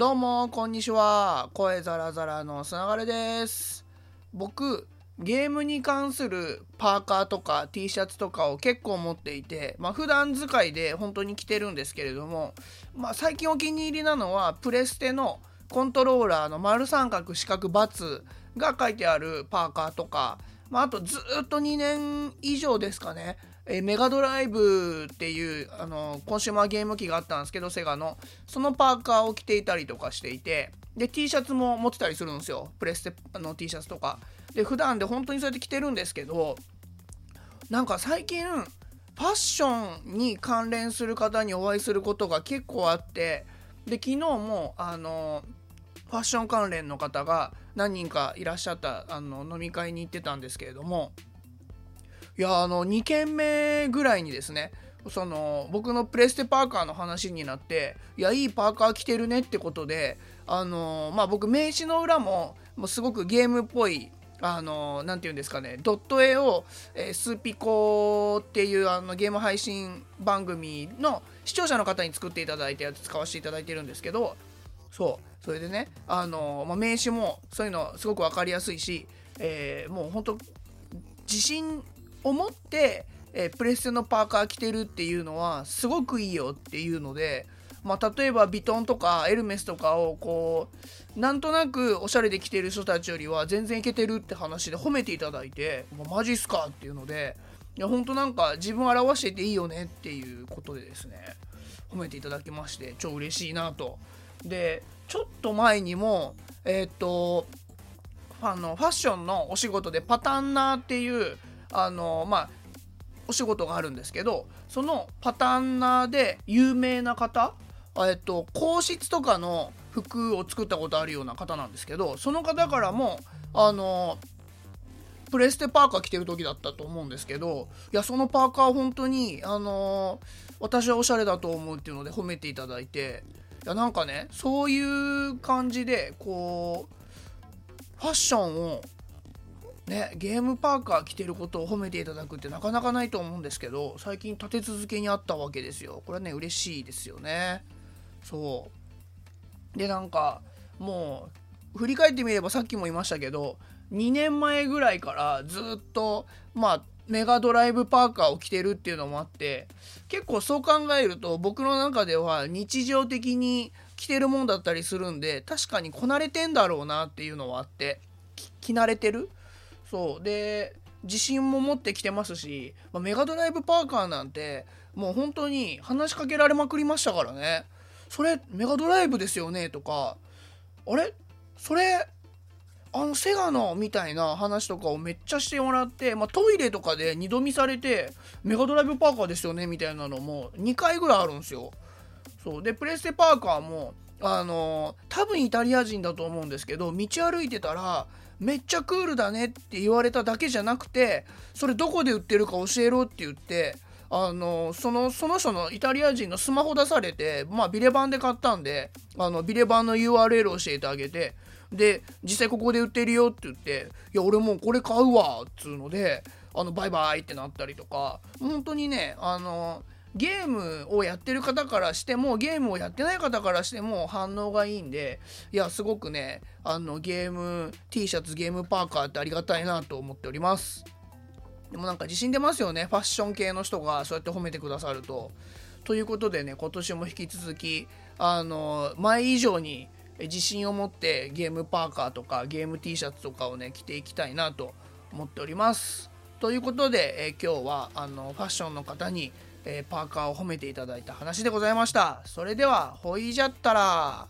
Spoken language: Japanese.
どうもこんにちは。声ザラザラのつながれです。僕ゲームに関するパーカーとか T シャツとかを結構持っていてまあ普段使いで本当に着てるんですけれどもまあ最近お気に入りなのはプレステのコントローラーの丸三角四角×が書いてあるパーカーとかまあ、あとずっと2年以上ですかね、えメガドライブっていうあのコンシューマーゲーム機があったんですけどセガの。そのパーカーを着ていたりとかしていてで T シャツも持ってたりするんですよ。プレステの T シャツとか。で普段で本当にそうやって着てるんですけどなんか最近ファッションに関連する方にお会いすることが結構あってで昨日もあのファッション関連の方が何人かいらっしゃったあの飲み会に行ってたんですけれどもいやあの2軒目ぐらいにですねその僕のプレステパーカーの話になっていやいいパーカー着てるねってことであのまあ僕名刺の裏ももうすごくゲームっぽいあの何て言うんですかねドット絵を、えー、スーピコっていうあのゲーム配信番組の視聴者の方に作っていただいたやつ使わせていただいてるんですけどそう。それでねあの、まあ、名刺もそういうのすごく分かりやすいし、えー、もう本当自信を持って、えー、プレステのパーカー着てるっていうのはすごくいいよっていうので、まあ、例えばビトンとかエルメスとかをこうなんとなくおしゃれで着てる人たちよりは全然いけてるって話で褒めていただいて「マジっすか?」っていうのでいや本当なんか自分を表してていいよねっていうことでですね褒めていただきまして超嬉しいなとでちょっと前にもえっ、とあのファッションのお仕事でパタンナーっていうあのまあお仕事があるんですけどそのパターンナーで有名な方えっと皇室とかの服を作ったことあるような方なんですけどその方からもあのプレステパーカー着てる時だったと思うんですけどいやそのパーカー本当にあの私はおしゃれだと思うっていうので褒めていただいていやなんかねそういう感じでこうファッションをねゲームパーカー着てることを褒めていただくってなかなかないと思うんですけど最近立て続けにあったわけですよ。これはね嬉しいですよね。そう。でなんかもう振り返ってみればさっきも言いましたけど2年前ぐらいからずっとまあメガドライブパーカーを着てるっていうのもあって結構そう考えると僕の中では日常的に着てるもんだったりするんで確かにこなれてんだろうなっていうのはあって着慣れてるそう。で自信も持ってきてますし、まあ、メガドライブパーカーなんてもう本当に話しかけられまくりましたからね。それメガドライブですよね？とかあれ？それあのセガのみたいな話とかをめっちゃしてもらって、まあ、トイレとかで二度見されてメガドライブパーカーですよね？みたいなのも2回ぐらいあるんですよ。そう。でプレステパーカーもあの多分イタリア人だと思うんですけど道歩いてたらめっちゃクールだねって言われただけじゃなくてそれどこで売ってるか教えろって言ってあのそのその人のイタリア人のスマホ出されてまあビレバンで買ったんであのビレバンの URL 教えてあげてで実際ここで売ってるよって言っていや俺もうこれ買うわっつうのであのバイバイってなったりとか本当にねあのゲームをやってる方からしてもゲームをやってない方からしても反応がいいんでいやすごくねあのゲーム T シャツゲームパーカーってありがたいなと思っております。でもなんか自信出ますよね。ファッション系の人がそうやって褒めてくださると。ということでね今年も引き続きあの前以上に自信を持ってゲームパーカーとかゲーム T シャツとかをね着ていきたいなと思っております。ということで、え今日はあのファッションの方に、えパーカーを褒めていただいた話でございました。それではほいじゃったら